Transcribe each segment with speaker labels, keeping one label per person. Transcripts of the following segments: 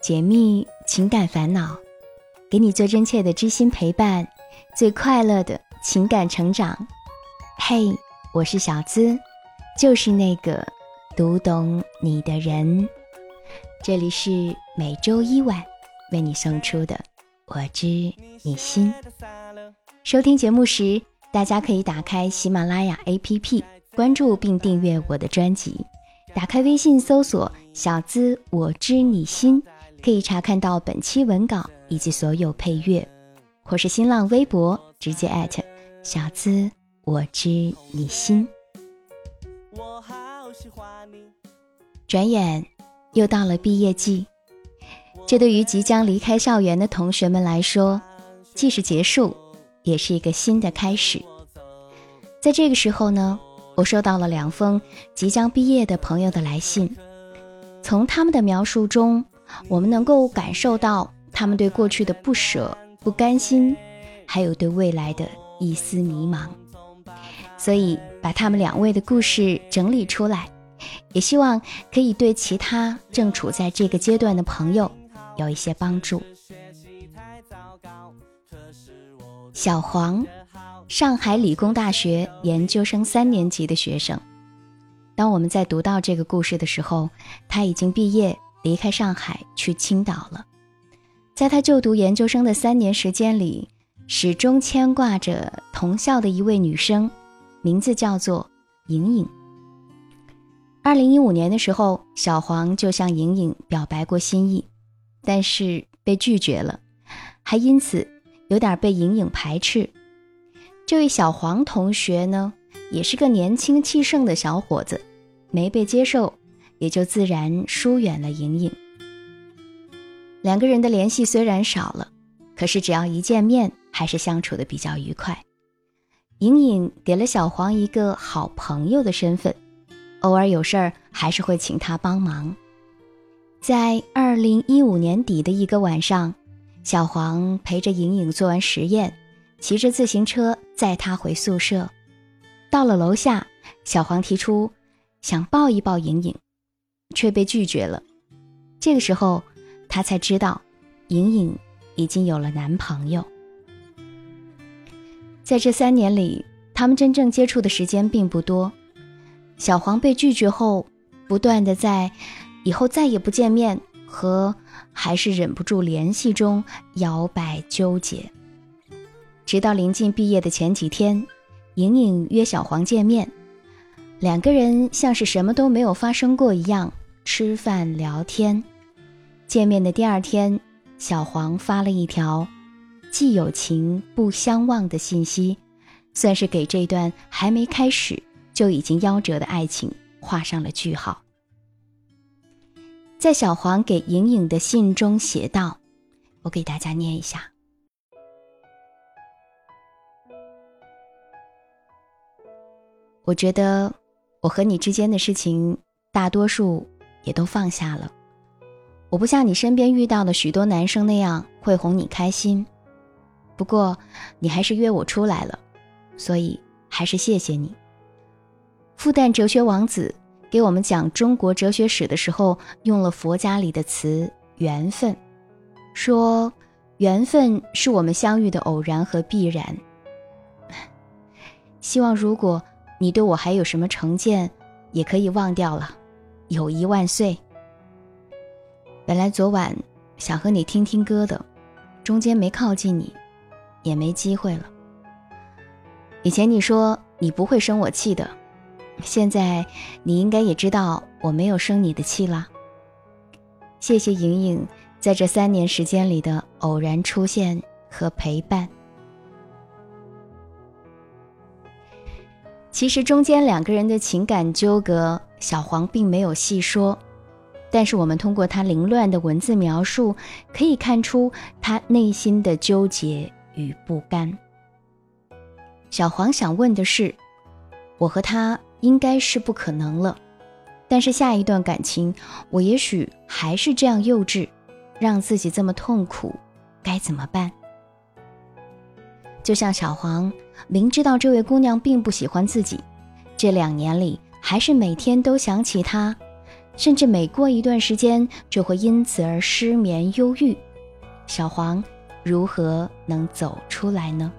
Speaker 1: 解密情感烦恼，给你最真切的知心陪伴，最快乐的情感成长。嘿，我是小资，就是那个读懂你的人。这里是每周一晚为你送出的《我知你心》。收听节目时，大家可以打开喜马拉雅 APP，关注并订阅我的专辑。打开微信搜索“小资我知你心”，可以查看到本期文稿以及所有配乐，或是新浪微博直接艾特“小资我知你心”。转眼又到了毕业季，这对于即将离开校园的同学们来说，既是结束，也是一个新的开始。在这个时候呢。我收到了两封即将毕业的朋友的来信，从他们的描述中，我们能够感受到他们对过去的不舍、不甘心，还有对未来的一丝迷茫。所以，把他们两位的故事整理出来，也希望可以对其他正处在这个阶段的朋友有一些帮助。小黄。上海理工大学研究生三年级的学生，当我们在读到这个故事的时候，他已经毕业，离开上海去青岛了。在他就读研究生的三年时间里，始终牵挂着同校的一位女生，名字叫做莹莹。二零一五年的时候，小黄就向莹莹表白过心意，但是被拒绝了，还因此有点被莹莹排斥。这位小黄同学呢，也是个年轻气盛的小伙子，没被接受，也就自然疏远了莹莹。两个人的联系虽然少了，可是只要一见面，还是相处的比较愉快。莹莹给了小黄一个好朋友的身份，偶尔有事儿还是会请他帮忙。在二零一五年底的一个晚上，小黄陪着莹莹做完实验。骑着自行车载他回宿舍，到了楼下，小黄提出想抱一抱莹莹，却被拒绝了。这个时候，他才知道莹莹已经有了男朋友。在这三年里，他们真正接触的时间并不多。小黄被拒绝后，不断的在以后再也不见面和还是忍不住联系中摇摆纠结。直到临近毕业的前几天，莹莹约小黄见面，两个人像是什么都没有发生过一样吃饭聊天。见面的第二天，小黄发了一条“既有情不相忘”的信息，算是给这段还没开始就已经夭折的爱情画上了句号。在小黄给莹莹的信中写道：“我给大家念一下。”我觉得我和你之间的事情，大多数也都放下了。我不像你身边遇到的许多男生那样会哄你开心。不过你还是约我出来了，所以还是谢谢你。复旦哲学王子给我们讲中国哲学史的时候，用了佛家里的词“缘分”，说缘分是我们相遇的偶然和必然。希望如果。你对我还有什么成见，也可以忘掉了。友谊万岁。本来昨晚想和你听听歌的，中间没靠近你，也没机会了。以前你说你不会生我气的，现在你应该也知道我没有生你的气啦。谢谢莹莹在这三年时间里的偶然出现和陪伴。其实中间两个人的情感纠葛，小黄并没有细说，但是我们通过他凌乱的文字描述，可以看出他内心的纠结与不甘。小黄想问的是：我和他应该是不可能了，但是下一段感情，我也许还是这样幼稚，让自己这么痛苦，该怎么办？就像小黄明知道这位姑娘并不喜欢自己，这两年里还是每天都想起他，甚至每过一段时间就会因此而失眠忧郁。小黄如何能走出来呢？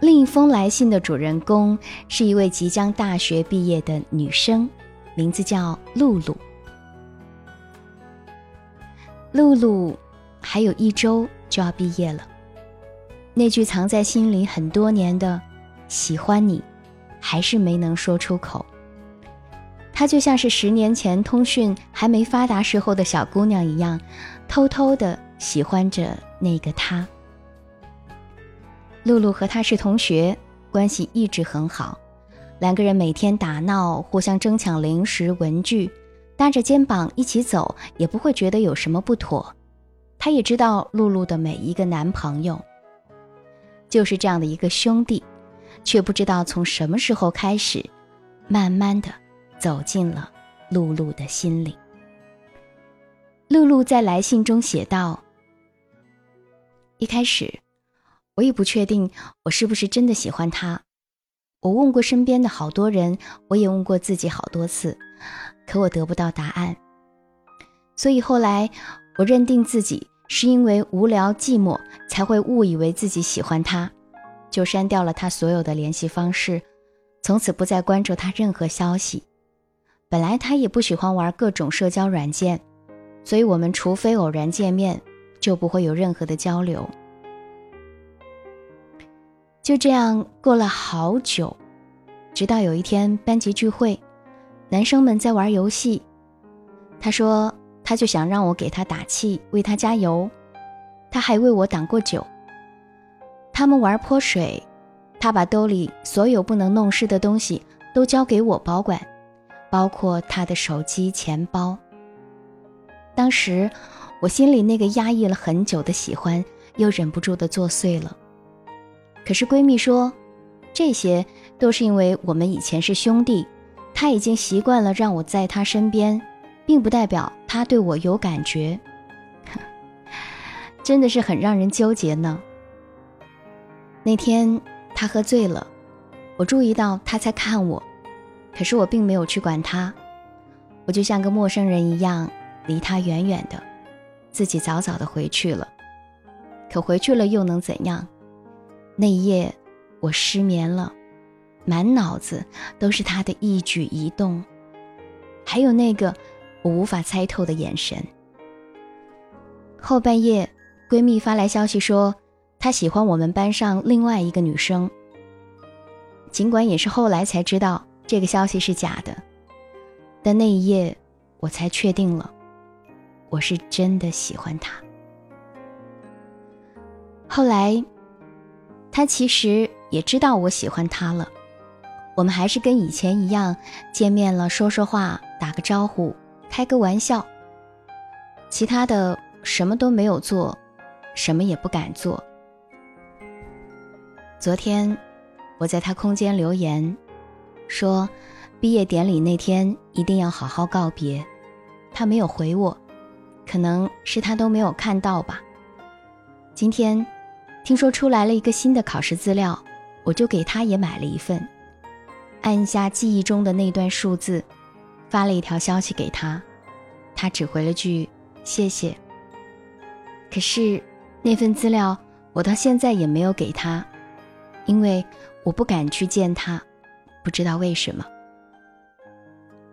Speaker 1: 另一封来信的主人公是一位即将大学毕业的女生，名字叫露露。露露还有一周就要毕业了，那句藏在心里很多年的“喜欢你”，还是没能说出口。她就像是十年前通讯还没发达时候的小姑娘一样，偷偷的喜欢着那个他。露露和他是同学，关系一直很好，两个人每天打闹，互相争抢零食、文具，搭着肩膀一起走，也不会觉得有什么不妥。他也知道露露的每一个男朋友，就是这样的一个兄弟，却不知道从什么时候开始，慢慢的走进了露露的心里。露露在来信中写道：“一开始。”我也不确定我是不是真的喜欢他。我问过身边的好多人，我也问过自己好多次，可我得不到答案。所以后来我认定自己是因为无聊寂寞才会误以为自己喜欢他，就删掉了他所有的联系方式，从此不再关注他任何消息。本来他也不喜欢玩各种社交软件，所以我们除非偶然见面，就不会有任何的交流。就这样过了好久，直到有一天班级聚会，男生们在玩游戏。他说，他就想让我给他打气，为他加油。他还为我挡过酒。他们玩泼水，他把兜里所有不能弄湿的东西都交给我保管，包括他的手机、钱包。当时，我心里那个压抑了很久的喜欢，又忍不住的作祟了。可是闺蜜说，这些都是因为我们以前是兄弟，他已经习惯了让我在他身边，并不代表他对我有感觉。真的是很让人纠结呢。那天他喝醉了，我注意到他在看我，可是我并没有去管他，我就像个陌生人一样离他远远的，自己早早的回去了。可回去了又能怎样？那一夜，我失眠了，满脑子都是他的一举一动，还有那个我无法猜透的眼神。后半夜，闺蜜发来消息说，她喜欢我们班上另外一个女生。尽管也是后来才知道这个消息是假的，但那一夜，我才确定了，我是真的喜欢他。后来。他其实也知道我喜欢他了，我们还是跟以前一样见面了，说说话，打个招呼，开个玩笑。其他的什么都没有做，什么也不敢做。昨天我在他空间留言，说毕业典礼那天一定要好好告别。他没有回我，可能是他都没有看到吧。今天。听说出来了一个新的考试资料，我就给他也买了一份。按下记忆中的那段数字，发了一条消息给他，他只回了句“谢谢”。可是那份资料我到现在也没有给他，因为我不敢去见他，不知道为什么。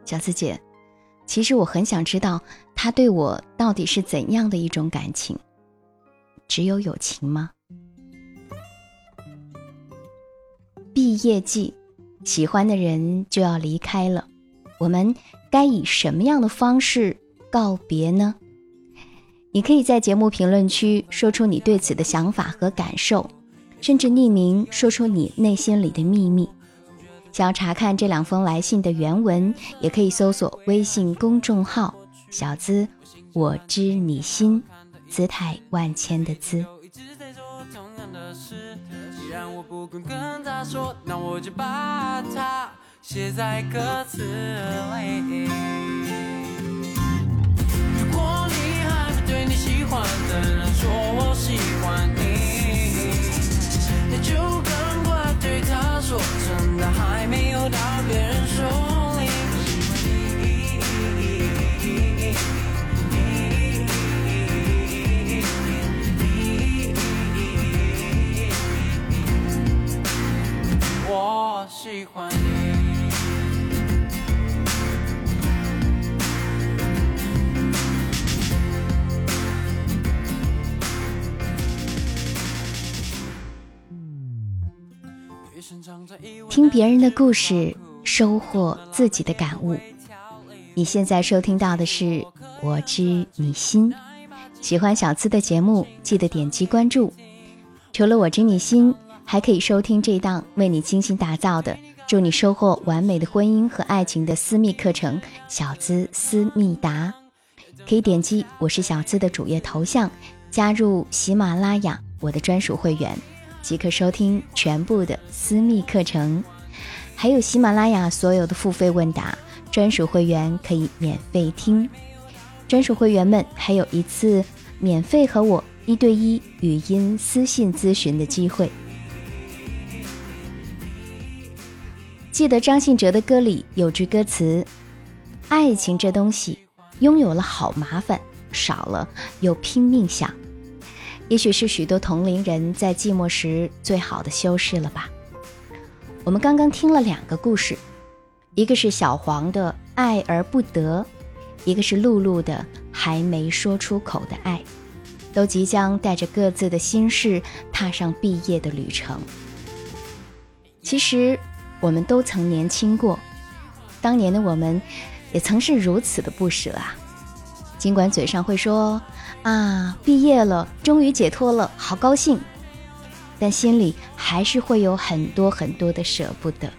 Speaker 1: 小四姐，其实我很想知道他对我到底是怎样的一种感情，只有友情吗？毕业季，喜欢的人就要离开了，我们该以什么样的方式告别呢？你可以在节目评论区说出你对此的想法和感受，甚至匿名说出你内心里的秘密。想要查看这两封来信的原文，也可以搜索微信公众号“小资我知你心”，姿态万千的“资”。我不肯跟他说，那我就把他写在歌词里，如果你还不对你喜欢的人说我喜欢你，那就赶快
Speaker 2: 对他说，真的还没有到别人手里。我喜欢你。
Speaker 1: 听别人的故事，收获自己的感悟。你现在收听到的是《我知你心》。喜欢小资的节目，记得点击关注。除了《我知你心》，还可以收听这档为你精心打造的、祝你收获完美的婚姻和爱情的私密课程《小资思密达》。可以点击我是小资的主页头像，加入喜马拉雅我的专属会员。即可收听全部的私密课程，还有喜马拉雅所有的付费问答，专属会员可以免费听。专属会员们还有一次免费和我一对一语音私信咨询的机会。记得张信哲的歌里有句歌词：“爱情这东西，拥有了好麻烦，少了又拼命想。”也许是许多同龄人在寂寞时最好的修饰了吧。我们刚刚听了两个故事，一个是小黄的爱而不得，一个是露露的还没说出口的爱，都即将带着各自的心事踏上毕业的旅程。其实我们都曾年轻过，当年的我们也曾是如此的不舍啊。尽管嘴上会说。啊，毕业了，终于解脱了，好高兴！但心里还是会有很多很多的舍不得，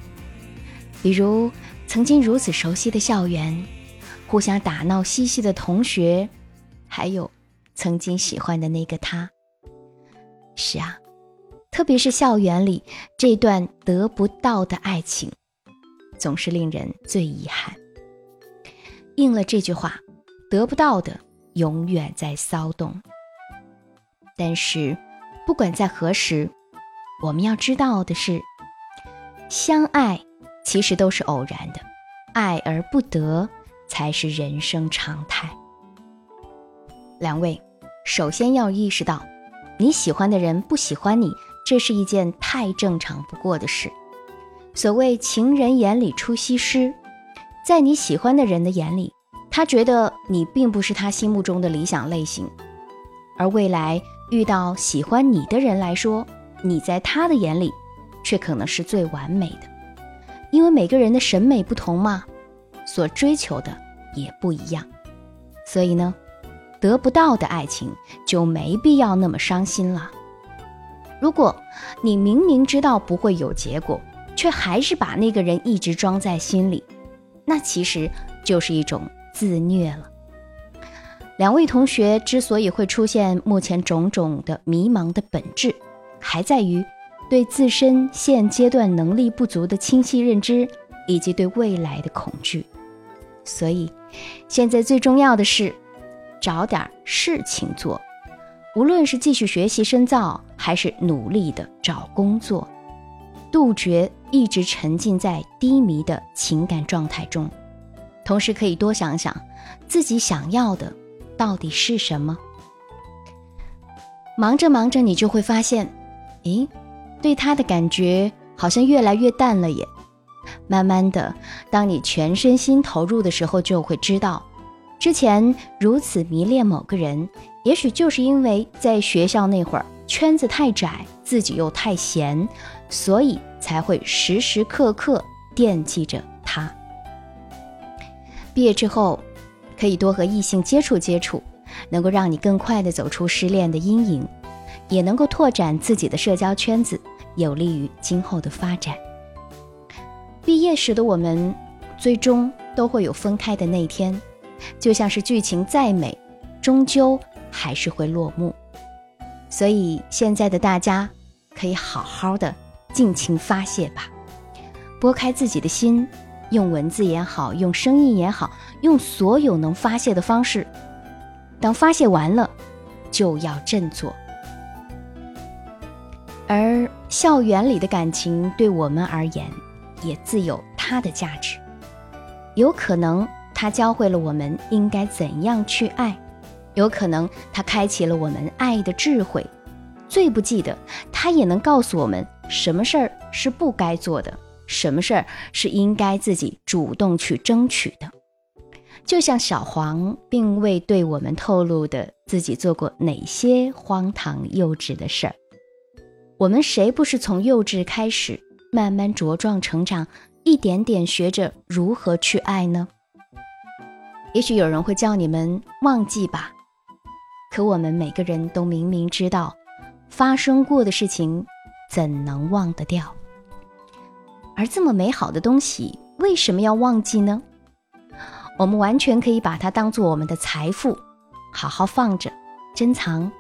Speaker 1: 比如曾经如此熟悉的校园，互相打闹嬉戏的同学，还有曾经喜欢的那个他。是啊，特别是校园里这段得不到的爱情，总是令人最遗憾。应了这句话，得不到的。永远在骚动，但是不管在何时，我们要知道的是，相爱其实都是偶然的，爱而不得才是人生常态。两位，首先要意识到，你喜欢的人不喜欢你，这是一件太正常不过的事。所谓情人眼里出西施，在你喜欢的人的眼里。他觉得你并不是他心目中的理想类型，而未来遇到喜欢你的人来说，你在他的眼里却可能是最完美的。因为每个人的审美不同嘛，所追求的也不一样。所以呢，得不到的爱情就没必要那么伤心了。如果你明明知道不会有结果，却还是把那个人一直装在心里，那其实就是一种。自虐了。两位同学之所以会出现目前种种的迷茫的本质，还在于对自身现阶段能力不足的清晰认知，以及对未来的恐惧。所以，现在最重要的是找点事情做，无论是继续学习深造，还是努力的找工作，杜绝一直沉浸在低迷的情感状态中。同时可以多想想，自己想要的到底是什么。忙着忙着，你就会发现，诶，对他的感觉好像越来越淡了耶。慢慢的，当你全身心投入的时候，就会知道，之前如此迷恋某个人，也许就是因为在学校那会儿圈子太窄，自己又太闲，所以才会时时刻刻惦记着他。毕业之后，可以多和异性接触接触，能够让你更快的走出失恋的阴影，也能够拓展自己的社交圈子，有利于今后的发展。毕业时的我们，最终都会有分开的那天，就像是剧情再美，终究还是会落幕。所以现在的大家，可以好好的尽情发泄吧，拨开自己的心。用文字也好，用声音也好，用所有能发泄的方式。等发泄完了，就要振作。而校园里的感情，对我们而言，也自有它的价值。有可能它教会了我们应该怎样去爱，有可能它开启了我们爱的智慧。最不济的，它也能告诉我们什么事儿是不该做的，什么事儿是应该自己主动去争取的。就像小黄并未对我们透露的自己做过哪些荒唐幼稚的事儿，我们谁不是从幼稚开始，慢慢茁壮成长，一点点学着如何去爱呢？也许有人会叫你们忘记吧，可我们每个人都明明知道，发生过的事情怎能忘得掉？而这么美好的东西，为什么要忘记呢？我们完全可以把它当做我们的财富，好好放着，珍藏。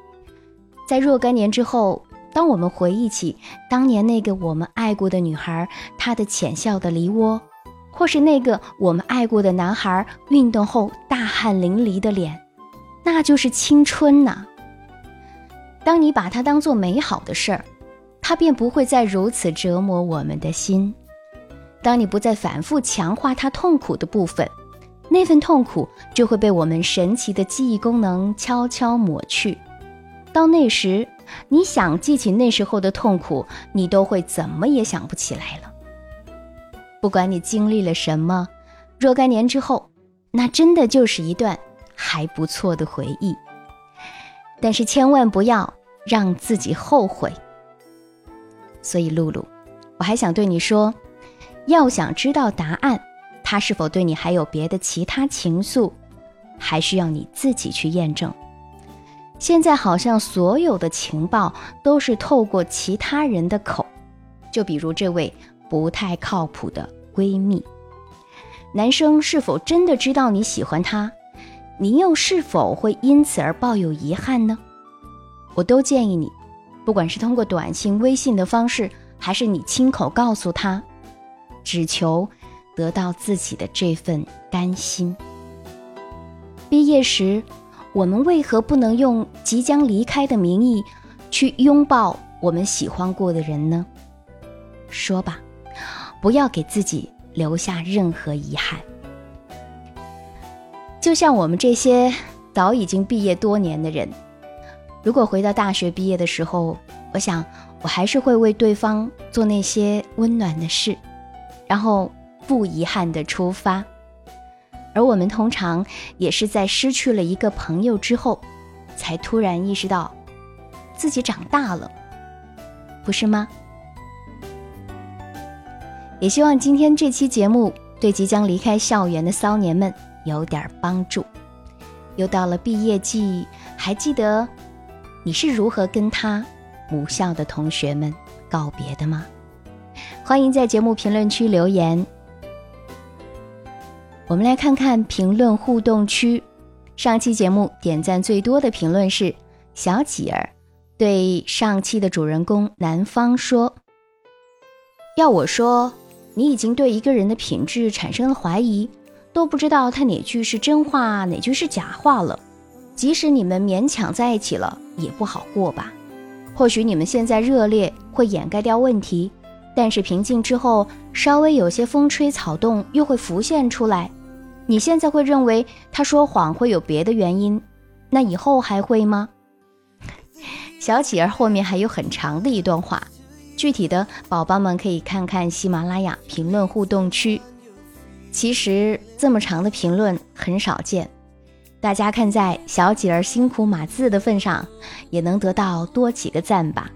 Speaker 1: 在若干年之后，当我们回忆起当年那个我们爱过的女孩，她的浅笑的梨窝，或是那个我们爱过的男孩运动后大汗淋漓的脸，那就是青春呐。当你把它当做美好的事儿，它便不会再如此折磨我们的心。当你不再反复强化它痛苦的部分。那份痛苦就会被我们神奇的记忆功能悄悄抹去。到那时，你想记起那时候的痛苦，你都会怎么也想不起来了。不管你经历了什么，若干年之后，那真的就是一段还不错的回忆。但是千万不要让自己后悔。所以，露露，我还想对你说，要想知道答案。他是否对你还有别的其他情愫，还需要你自己去验证。现在好像所有的情报都是透过其他人的口，就比如这位不太靠谱的闺蜜。男生是否真的知道你喜欢他？你又是否会因此而抱有遗憾呢？我都建议你，不管是通过短信、微信的方式，还是你亲口告诉他，只求。得到自己的这份甘心。毕业时，我们为何不能用即将离开的名义，去拥抱我们喜欢过的人呢？说吧，不要给自己留下任何遗憾。就像我们这些早已经毕业多年的人，如果回到大学毕业的时候，我想我还是会为对方做那些温暖的事，然后。不遗憾的出发，而我们通常也是在失去了一个朋友之后，才突然意识到自己长大了，不是吗？也希望今天这期节目对即将离开校园的骚年们有点帮助。又到了毕业季，还记得你是如何跟他母校的同学们告别的吗？欢迎在节目评论区留言。我们来看看评论互动区，上期节目点赞最多的评论是小几儿对上期的主人公南方说：“要我说，你已经对一个人的品质产生了怀疑，都不知道他哪句是真话，哪句是假话了。即使你们勉强在一起了，也不好过吧？或许你们现在热烈会掩盖掉问题，但是平静之后，稍微有些风吹草动，又会浮现出来。”你现在会认为他说谎会有别的原因，那以后还会吗？小企儿后面还有很长的一段话，具体的宝宝们可以看看喜马拉雅评论互动区。其实这么长的评论很少见，大家看在小几儿辛苦码字的份上，也能得到多几个赞吧。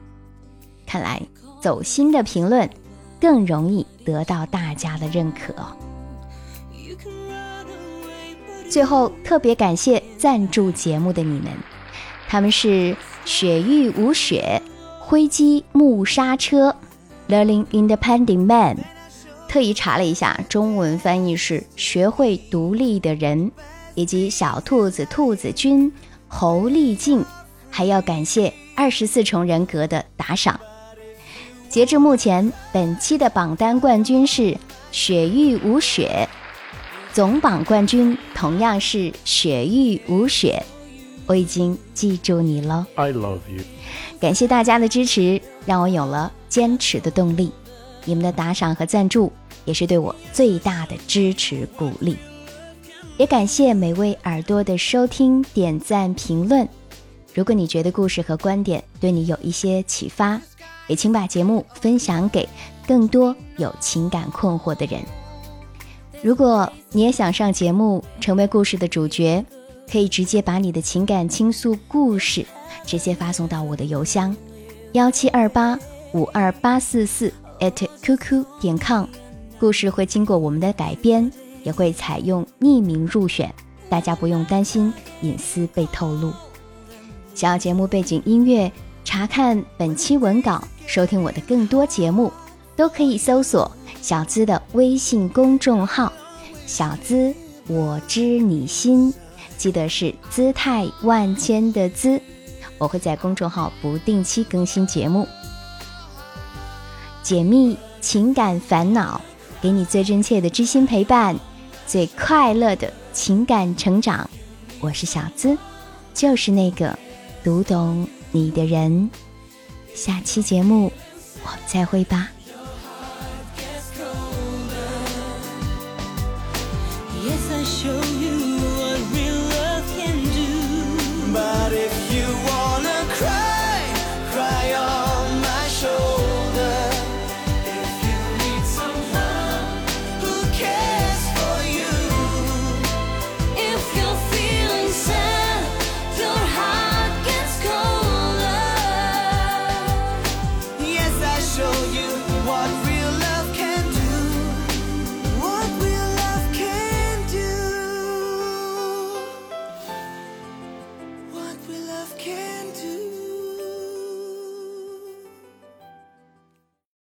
Speaker 1: 看来走心的评论更容易得到大家的认可。最后，特别感谢赞助节目的你们，他们是雪域无雪、灰机木刹车、Learning Independent Man，特意查了一下，中文翻译是学会独立的人，以及小兔子兔子君、侯丽静，还要感谢二十四重人格的打赏。截至目前，本期的榜单冠军是雪域无雪。总榜冠军同样是雪域无雪，我已经记住你了。
Speaker 2: I love you。
Speaker 1: 感谢大家的支持，让我有了坚持的动力。你们的打赏和赞助也是对我最大的支持鼓励。也感谢每位耳朵的收听、点赞、评论。如果你觉得故事和观点对你有一些启发，也请把节目分享给更多有情感困惑的人。如果你也想上节目，成为故事的主角，可以直接把你的情感倾诉故事直接发送到我的邮箱：幺七二八五二八四四 @QQ 点 com。故事会经过我们的改编，也会采用匿名入选，大家不用担心隐私被透露。想要节目背景音乐，查看本期文稿，收听我的更多节目，都可以搜索小资的微信公众号“小资我知你心”，记得是姿态万千的“姿”。我会在公众号不定期更新节目，解密情感烦恼。给你最真切的知心陪伴，最快乐的情感成长。我是小资，就是那个读懂你的人。下期节目我们再会吧 Yes, i show you